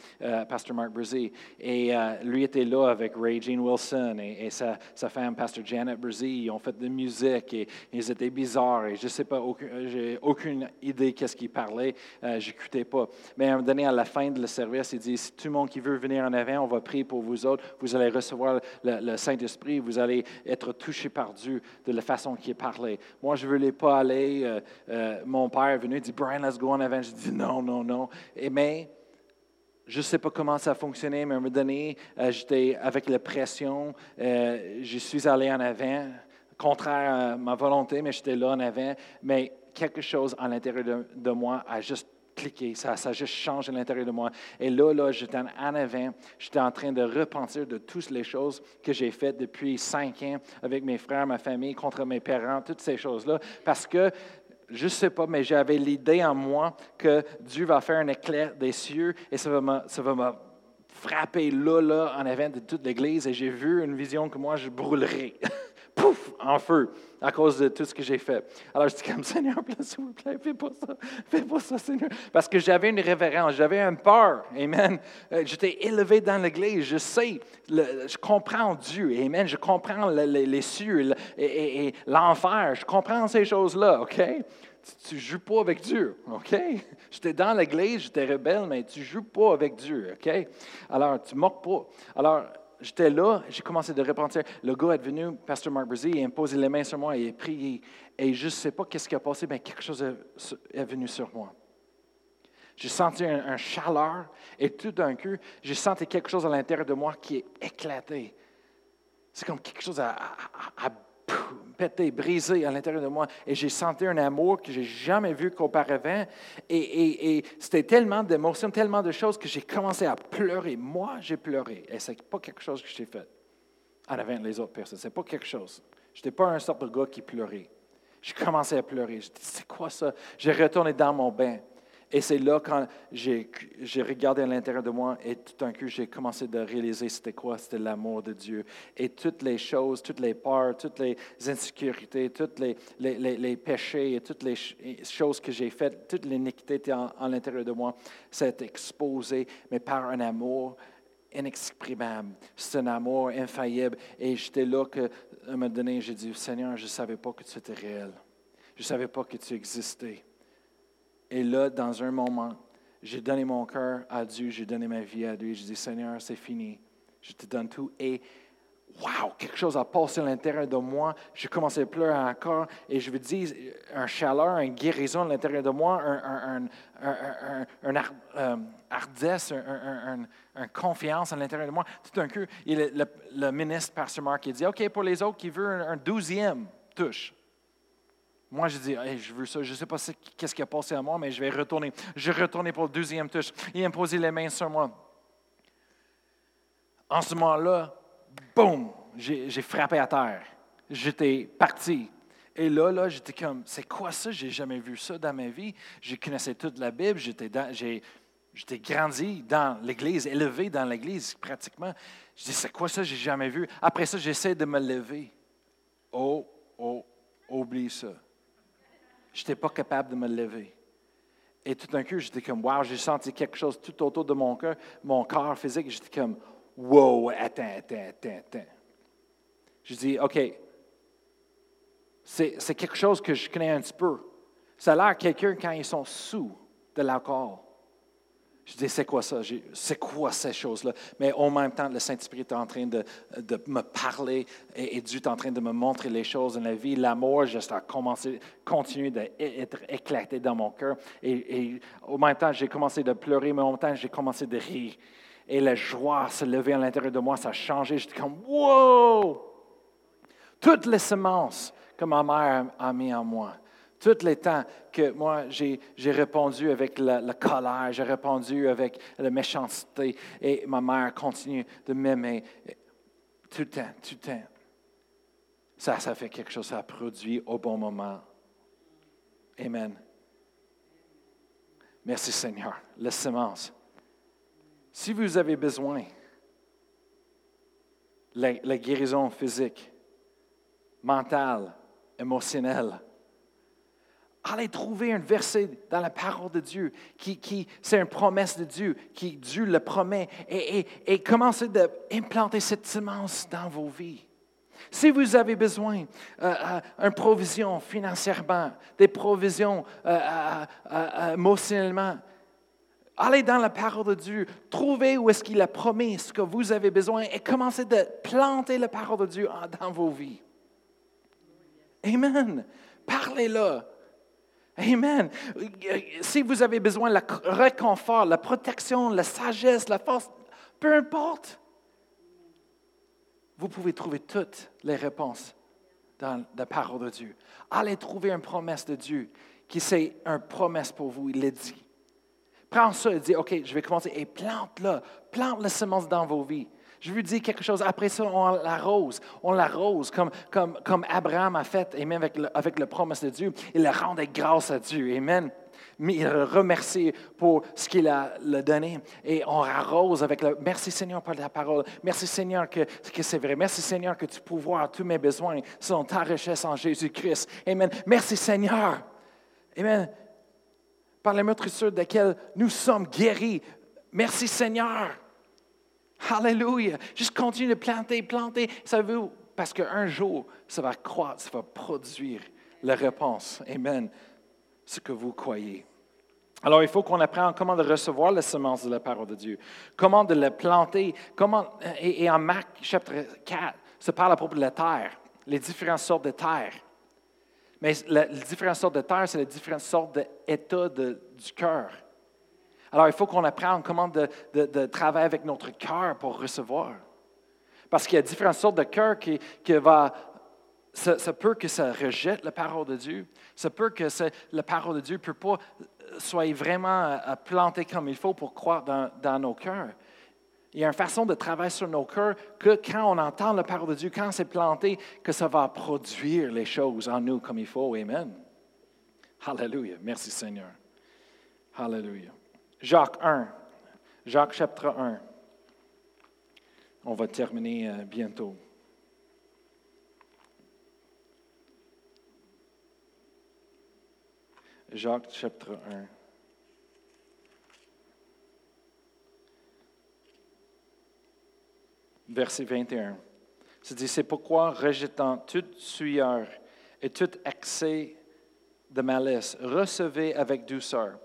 Pasteur Mark Brzee. Et lui était là avec Ray Jean Wilson et, sa, sa, femme, Pasteur Janet Brzee. Ils ont fait de la musique et, ils étaient bizarres. Et je ne sais pas, j'ai aucune idée qu'est-ce qu'ils parlaient. je n'écoutais pas. Mais à un moment donné, à la fin de le service, il dit, si tout le monde qui veut venir en avant, on va prier pour vous autres. Vous allez recevoir le, Saint-Esprit. Vous allez être touché par Dieu de la façon qui est parlé. Moi, je ne voulais pas aller. Euh, euh, mon père est venu et dit Brian, let's go en avant. Je dis non, non, non. Mais, je ne sais pas comment ça a fonctionné, mais à un moment donné, euh, j'étais avec la pression. je suis allé en avant, contraire à ma volonté, mais j'étais là en avant. Mais quelque chose à l'intérieur de moi a juste ça, ça a juste changé à l'intérieur de moi. Et là, là, j'étais en avant, j'étais en train de repentir de toutes les choses que j'ai faites depuis cinq ans avec mes frères, ma famille, contre mes parents, toutes ces choses-là, parce que je ne sais pas, mais j'avais l'idée en moi que Dieu va faire un éclair des cieux et ça va me, ça va me frapper là, là, en avant de toute l'Église et j'ai vu une vision que moi, je brûlerai. pouf, en feu, à cause de tout ce que j'ai fait. Alors je dis comme Seigneur, s'il vous plaît, fais pas ça, fais pas ça, Seigneur. Parce que j'avais une révérence, j'avais un peur, Amen. Euh, j'étais élevé dans l'Église, je sais, je comprends Dieu, Amen. Je comprends les cieux et, l'enfer, je comprends ces choses-là, OK? Tu ne joues pas avec Dieu, OK? J'étais dans l'Église, j'étais rebelle, mais tu joues pas avec Dieu, OK? Alors, tu moques pas. Alors, j'étais là, j'ai commencé de repentir. Le gars est venu, Pasteur Mark Brzee, il a imposé les mains sur moi et il a prié. Et je ne sais pas qu'est-ce qui a passé, mais quelque chose est, venu sur moi. J'ai senti un, chaleur et tout d'un coup, j'ai senti quelque chose à l'intérieur de moi qui est éclaté. C'est comme quelque chose à pété, brisé à l'intérieur de moi. Et j'ai senti un amour que j'ai jamais vu qu'auparavant. Et, c'était tellement d'émotions, tellement de choses que j'ai commencé à pleurer. Moi, j'ai pleuré. Et ce n'est pas quelque chose que j'ai fait en avant les autres personnes. Ce n'est pas quelque chose. Je n'étais pas un sort de gars qui pleurait. J'ai commencé à pleurer. Je dit, c'est quoi ça? J'ai retourné dans mon bain. Et c'est là quand j'ai regardé à l'intérieur de moi et tout d'un coup, j'ai commencé de réaliser c'était quoi? C'était l'amour de Dieu. Et toutes les choses, toutes les peurs, toutes les insécurités, tous les, les, péchés et toutes les choses que j'ai faites, toute l'iniquité était en, l'intérieur de moi, s'est exposé, mais par un amour inexprimable. C'est un amour infaillible. Et j'étais là que, à un moment donné, j'ai dit, Seigneur, je ne savais pas que tu étais réel. Je ne savais pas que tu existais. Et là, dans un moment, j'ai donné mon cœur à Dieu, j'ai donné ma vie à Dieu. Je dis, Seigneur, c'est fini. Je te donne tout. Et wow, quelque chose a passé à l'intérieur de moi. J'ai commencé à pleurer encore. Et je veux dire, un chaleur, une guérison à l'intérieur de moi, un, un, un, un euh, ardesse, une confiance à l'intérieur de moi. Tout d'un coup, il, le, le, ministre, Pasteur Mark, il dit, OK, pour les autres qui veulent un douzième touche. Moi, je dis, je veux ça, je ne sais pas qu'est-ce qui a passé à moi, mais je vais retourner. Je retourner pour le deuxième touche. Il a posé les mains sur moi. En ce moment-là, boum, j'ai frappé à terre. J'étais parti. Et là, là, j'étais comme, c'est quoi ça? J'ai jamais vu ça dans ma vie. Je connaissais toute la Bible. J'étais J'étais grandi dans l'Église, élevé dans l'Église pratiquement. Je dis, c'est quoi ça, j'ai jamais vu. Après ça, j'essaie de me lever. Oh, oh, oublie ça. Je n'étais pas capable de me lever. Et tout d'un coup, j'étais comme, wow, j'ai senti quelque chose tout autour de mon cœur, mon corps physique. J'étais comme, wow, attends, attends, attends, attends. Je dis, OK, c'est quelque chose que je connais un petit peu. Ça a l'air quelqu'un quand ils sont sous de l'alcool. Je dis, c'est quoi ça? C'est quoi ces choses-là? Mais en même temps, le Saint-Esprit est en train de, me parler et, Dieu est en train de me montrer les choses dans la vie. L'amour, juste a commencé, continue d'être éclaté dans mon cœur. Et, et en même temps, j'ai commencé de pleurer, mais en même temps, j'ai commencé de rire. Et la joie se levait à l'intérieur de moi, ça a changé. J'étais comme, wow! Toutes les semences que ma mère a mis en moi. Tous les temps que moi, j'ai répondu avec la, colère, j'ai répondu avec la méchanceté, et ma mère continue de m'aimer tout le temps, tout le temps. Ça, ça fait quelque chose, ça produit au bon moment. Amen. Merci Seigneur. La semence. Si vous avez besoin, la guérison physique, mentale, émotionnelle, allez trouver un verset dans la parole de Dieu qui, qui c'est une promesse de Dieu, qui Dieu le promet, et, et, et commencez d'implanter cette semence dans vos vies. Si vous avez besoin d'une euh, provision financièrement, des provisions euh, euh, émotionnellement, allez dans la parole de Dieu, trouvez où est-ce qu'il a promis ce que vous avez besoin et commencez de planter la parole de Dieu dans vos vies. Amen. Parlez-le. Amen. Si vous avez besoin de la réconfort, la protection, la sagesse, la force, peu importe, vous pouvez trouver toutes les réponses dans la parole de Dieu. Allez trouver une promesse de Dieu qui c'est une promesse pour vous, il l'a dit. Prends ça et dis, OK, je vais commencer et plante-le, plante la semence dans vos vies. Je veux dire quelque chose. Après ça, on l'arrose. On l'arrose comme, comme, Abraham a fait, même avec, le, avec la promesse de Dieu. Il le rendait grâce à Dieu. Amen. Mais il remercie pour ce qu'il a donné. Et on arrose avec le merci Seigneur pour la parole. Merci Seigneur que, que c'est vrai. Merci Seigneur que tu pourvois tous mes besoins selon ta richesse en Jésus-Christ. Amen. Merci Seigneur. Amen. Par la meurtrissure de laquelle nous sommes guéris. Merci Seigneur. Alléluia. Juste continue de planter, planter. Veut, parce qu'un jour, ça va croître, ça va produire la réponse. Amen. Ce que vous croyez. Alors, il faut qu'on apprenne comment de recevoir la semence de la parole de Dieu, comment de la planter, comment, et, en Marc chapitre 4, ça parle à propos de la terre, les différentes sortes de terre. Mais les différentes sortes de terre, c'est les différentes sortes d'état du cœur. Alors, il faut qu'on apprenne comment de, travailler avec notre cœur pour recevoir. Parce qu'il y a différentes sortes de cœur qui, qui va. Ça, peut que ça rejette la parole de Dieu. Ça peut que la parole de Dieu ne peut pas soit vraiment euh, plantée comme il faut pour croire dans, dans nos cœurs. Il y a une façon de travailler sur nos cœurs que quand on entend la parole de Dieu, quand c'est planté, que ça va produire les choses en nous comme il faut. Amen. Hallelujah. Merci Seigneur. Hallelujah. Jacques 1. Jacques chapitre 1. On va terminer euh, bientôt. Jacques chapitre 1. Verset 21. C'est dit, c'est pourquoi, rejetant toute sueur et tout excès de malice, recevez avec douceur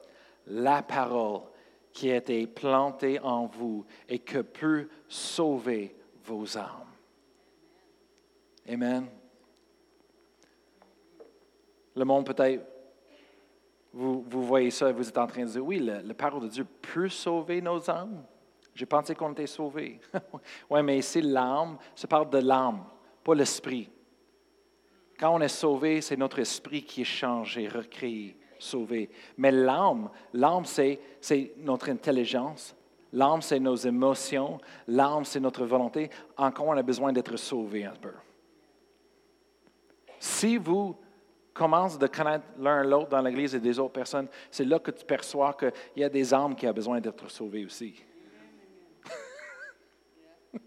la parole qui a été plantée en vous et que peut sauver vos âmes. Amen. Le monde peut-être, vous, vous, voyez ça et vous êtes en train de dire, oui, la, parole de Dieu peut sauver nos âmes. J'ai pensé qu'on était sauvés. oui, mais ici, l'âme, ça parle de l'âme, pas l'esprit. Quand on est sauvé, c'est notre esprit qui est changé, recréé sauvé. Mais l'âme, l'âme, c'est, notre intelligence. L'âme, c'est nos émotions. L'âme, c'est notre volonté. Encore, on a besoin d'être sauvé un peu? Si vous commences de connaître l'un l'autre dans l'Église et des autres personnes, c'est là que tu perçois qu'il y a des âmes qui ont besoin d'être sauvées aussi.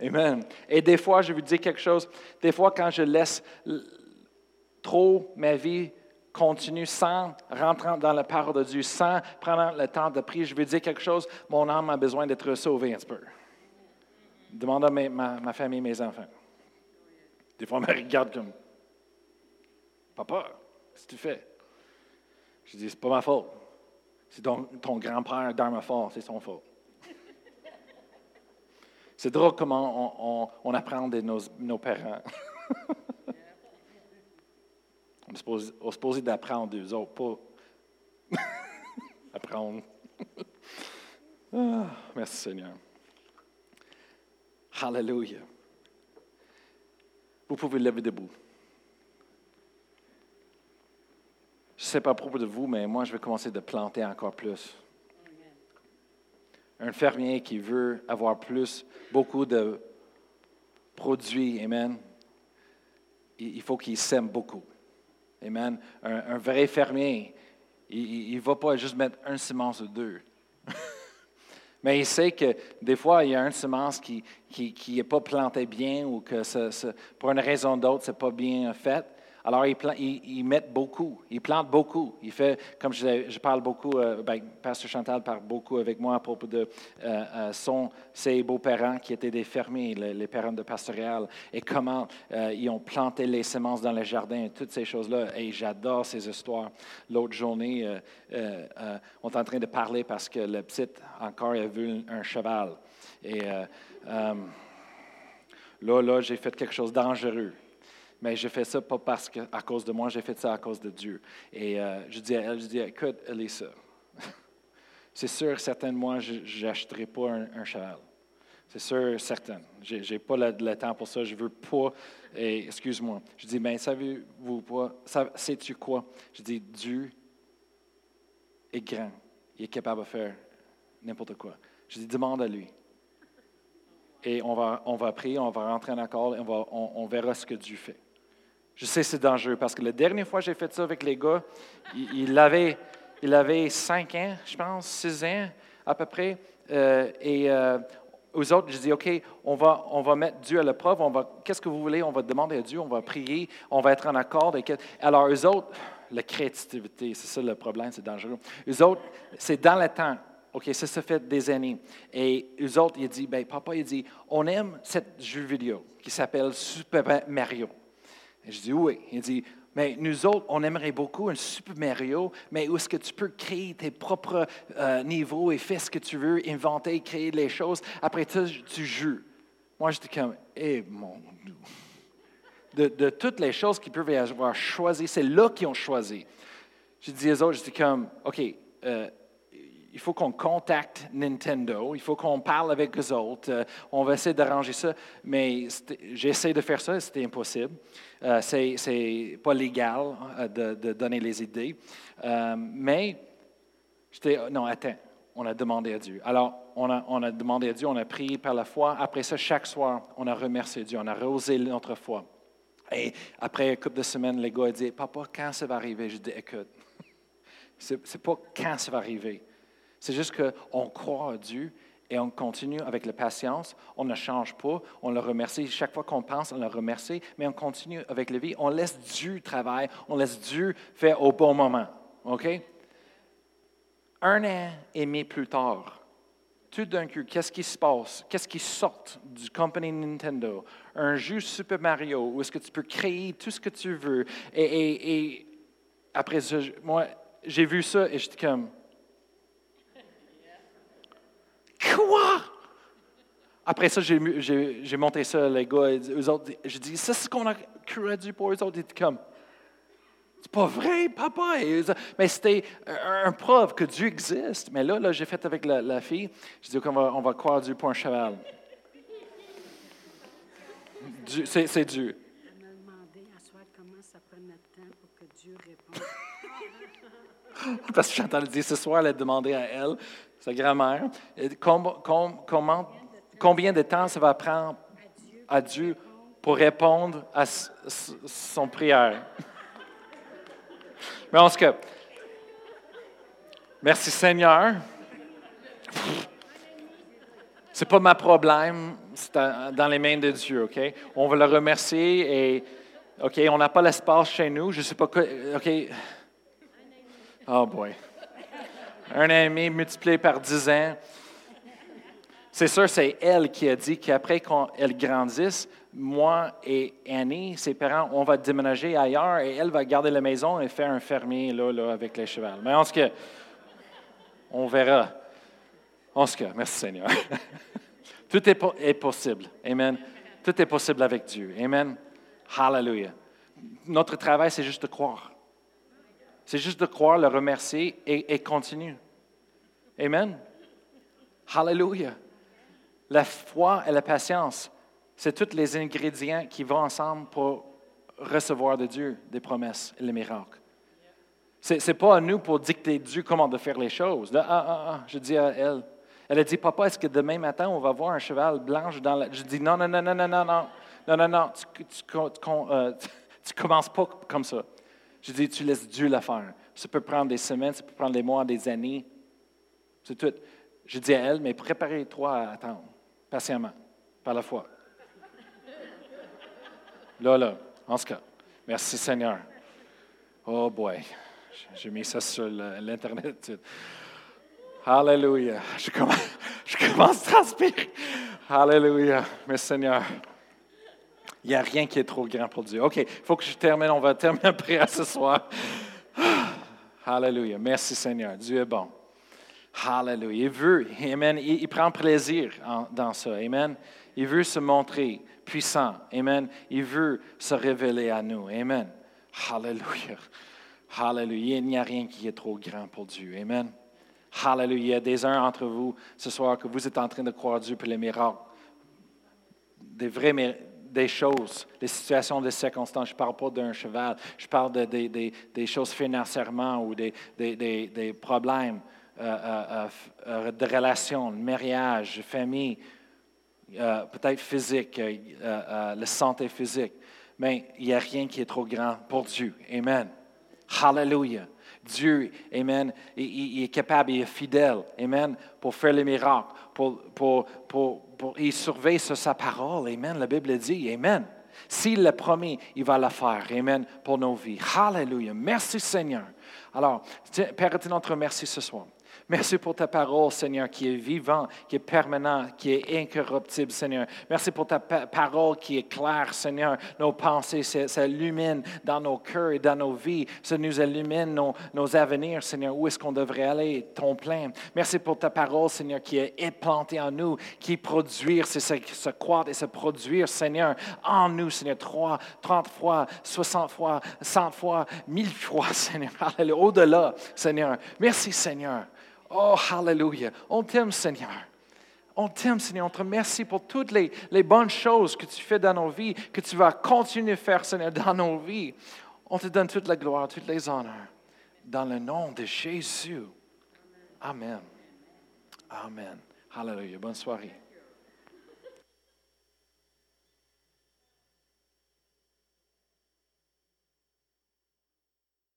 Amen. Et des fois, je vais vous dire quelque chose. Des fois, quand je laisse trop ma vie continue sans rentrer dans la parole de Dieu, sans prendre le temps de prier, je vais dire quelque chose, mon âme a besoin d'être sauvée un peu. Demande à ma, ma, famille, mes enfants. Des fois, ils me regardent comme Papa, qu'est-ce que tu fais? Je dis, c'est pas ma faute. C'est ton, grand-père ma fort, c'est son faute. C'est drôle comment on, apprend de nos, parents. on est supposé, d'apprendre d'eux autres, pas apprendre. Ah, merci Seigneur. Hallelujah. Vous pouvez lever debout. Je ne sais pas à propos de vous, mais moi, je vais commencer de planter encore plus un fermier qui veut avoir plus, beaucoup de produits, Amen, il faut qu'il sème beaucoup. Amen. Un, vrai fermier, il ne va pas juste mettre un semence ou deux. Mais il sait que des fois, il y a une semence qui n'est qui, pas plantée bien ou que pour une raison d'autre, ce n'est pas bien fait. Alors, ils, mettent beaucoup, ils plantent beaucoup. Il fait, comme je, parle beaucoup, euh, ben, Pasteur Chantal parle beaucoup avec moi à propos de euh, euh, son, ses beaux-parents qui étaient des fermiers, les, parents de Pastoral, et comment ils ont planté les semences dans les jardins, toutes ces choses-là. Et j'adore ces histoires. L'autre journée, on est en train de parler parce que le petit, encore, a vu un cheval. Et là, là, j'ai fait quelque chose de dangereux. Mais je fais ça pas parce que, à cause de moi, j'ai fait ça à cause de Dieu. Et euh, je dis à elle, je dis, écoute, Elisa, c'est sûr, certainement, je n'achèterai pas un, cheval. C'est sûr, certain. Je n'ai pas le, temps pour ça. Je veux pas. Excuse-moi. Je dis, mais savez-vous pas, sais-tu quoi? Je dis, Dieu est grand. Il est capable de faire n'importe quoi. Je dis, demande à lui. Et on va, on va prier, on va rentrer en accord et on, va, on verra ce que Dieu fait. Je sais c'est dangereux parce que la dernière fois que j'ai fait ça avec les gars, il, avait, il avait cinq ans, je pense, six ans à peu près. Euh, et euh, aux autres, je dis, OK, on va, on va mettre Dieu à l'épreuve. Qu'est-ce que vous voulez? On va demander à Dieu, on va prier, on va être en accord. Alors, eux autres, la créativité, c'est ça le problème, c'est dangereux. Eux autres, c'est dans le temps. OK, ça, ça fait des années. Et eux autres, ils disent, ben, papa, il dit, on aime cette jeu vidéo qui s'appelle Super Mario. Je dis oui. Il dit, mais nous autres, on aimerait beaucoup un Super Mario, mais où est-ce que tu peux créer tes propres euh, niveaux et faire ce que tu veux, inventer, créer les choses. Après ça, tu joues. Moi, j'étais comme, eh mon Dieu. De, toutes les choses qu'ils peuvent avoir choisies, c'est là qu'ils ont choisi. Je dis aux autres, j'étais comme, OK, euh, il faut qu'on contacte Nintendo, il faut qu'on parle avec eux autres, euh, on va essayer d'arranger ça, mais j'essaie de faire ça, c'était impossible. Euh, c'est pas légal hein, de, donner les idées. Euh, mais j'étais, non, attends, on a demandé à Dieu. Alors, on a, on a demandé à Dieu, on a prié par la foi. Après ça, chaque soir, on a remercié Dieu, on a rehaussé notre foi. Et après une couple de semaines, les gars dit, Papa, quand ça va arriver? Je dis, écoute, c'est pas quand ça va arriver c'est juste qu'on croit à Dieu et on continue avec la patience. On ne change pas. On le remercie. Chaque fois qu'on pense, on le remercie. Mais on continue avec la vie. On laisse Dieu travailler. On laisse Dieu faire au bon moment. OK? Un an et demi plus tard, tout d'un coup, qu'est-ce qui se passe? Qu'est-ce qui sort du company Nintendo? Un jeu Super Mario où est-ce que tu peux créer tout ce que tu veux. Et, après ça, moi, j'ai vu ça et j'étais comme, Après ça, j'ai monté ça, les gars, eux autres, j'ai dit, c'est ce qu'on a créé pour eux autres. Ils étaient comme, c'est pas vrai, papa. Mais c'était un, preuve que Dieu existe. Mais là, là j'ai fait avec la, fille, j'ai dit qu'on va, on va croire Dieu pour un cheval. C'est Dieu. Elle m'a demandé à soir comment ça prenait de temps pour que Dieu réponde. Parce que Chantal dit ce soir, elle a demandé à elle sa grand-mère, combien de temps ça va prendre à Dieu pour répondre à son prière? Mais en tout cas, merci Seigneur. Ce n'est pas ma problème, c'est dans les mains de Dieu, OK? On va le remercier et, OK, on n'a pas l'espace chez nous, je ne sais pas quoi, OK? Oh boy. Un ami multiplié par dix ans. C'est sûr, c'est elle qui a dit qu'après qu'elle grandisse, moi et Annie, ses parents, on va déménager ailleurs et elle va garder la maison et faire un fermier là, là, avec les chevaux. Mais en ce on verra. En ce merci Seigneur. Tout est, est, possible. Amen. Tout est possible avec Dieu. Amen. Hallelujah. Notre travail, c'est juste de croire. C'est juste de croire, le remercier et, et continuer. Amen. Hallelujah. La foi et la patience, c'est tous les ingrédients qui vont ensemble pour recevoir de Dieu des promesses et les miracles. Ce n'est pas à nous pour dicter Dieu comment de faire les choses. ah, ah, ah, je dis à elle. Elle a dit, papa, est-ce que demain matin, on va voir un cheval blanc dans la... Je dis, non, non, non, non, non, non, non, non, non, non, tu, tu, euh, commences pas comme ça. Je dis, tu laisses Dieu le faire. Ça peut prendre des semaines, ça peut prendre des mois, des années. C'est tout. Je dis à elle, mais préparez-toi à attendre patiemment, par la foi. Là, là, en ce cas, merci Seigneur. Oh boy, j'ai mis ça sur l'Internet. Alléluia. Je commence, je commence à transpirer. Alléluia. Merci Seigneur. Il n'y a rien qui est trop grand pour Dieu. OK, il faut que je termine. On va terminer après ce soir. Alléluia. Merci Seigneur. Dieu est bon. Hallelujah. Il veut, Amen. Il, prend plaisir dans ça. Amen. Il veut se montrer puissant. Amen. Il veut se révéler à nous. Amen. Hallelujah. Hallelujah. Il n'y a rien qui est trop grand pour Dieu. Amen. Hallelujah. Il y a des uns entre vous ce soir que vous êtes en train de croire Dieu pour les miracles. Des vrais des choses, des situations, des circonstances. Je ne parle pas d'un cheval, je parle de, des choses financièrement ou des, des problèmes euh, euh, euh, de relations, de mariage, famille, peut-être physique, la santé physique. Mais il n'y a rien qui est trop grand pour Dieu. Amen. Hallelujah. Dieu, Amen, il, est capable, il est fidèle, Amen, pour faire les miracles, pour, pour, pour, il surveille sur sa parole, Amen. La Bible dit, Amen. S'il l'a promis, il va le faire, Amen, pour nos vies. Hallelujah. Merci Seigneur. Alors, Père, notre merci ce soir. Merci pour ta parole, Seigneur, qui est vivant, qui est permanent, qui est incorruptible, Seigneur. Merci pour ta parole qui est claire, Seigneur. Nos pensées, ça, illumine dans nos cœurs et dans nos vies. Ça nous illumine nos, nos avenirs, Seigneur. Où est-ce qu'on devrait aller, ton plein. Merci pour ta parole, Seigneur, qui est implantée en nous, qui produit, c'est se, croître et se produire, Seigneur, en nous, Seigneur, 3, 30 fois, 60 fois, 100 fois, 1000 fois, Seigneur. Au-delà, Seigneur. Merci, Seigneur. Oh, hallelujah. On t'aime, Seigneur. On t'aime, Seigneur. On te remercie pour toutes les, bonnes choses que tu fais dans nos vies, que tu vas continuer à faire, Seigneur, dans nos vies. On te donne toute la gloire, toutes les honneurs. Dans le nom de Jésus. Amen. Amen. Hallelujah. Bonne soirée.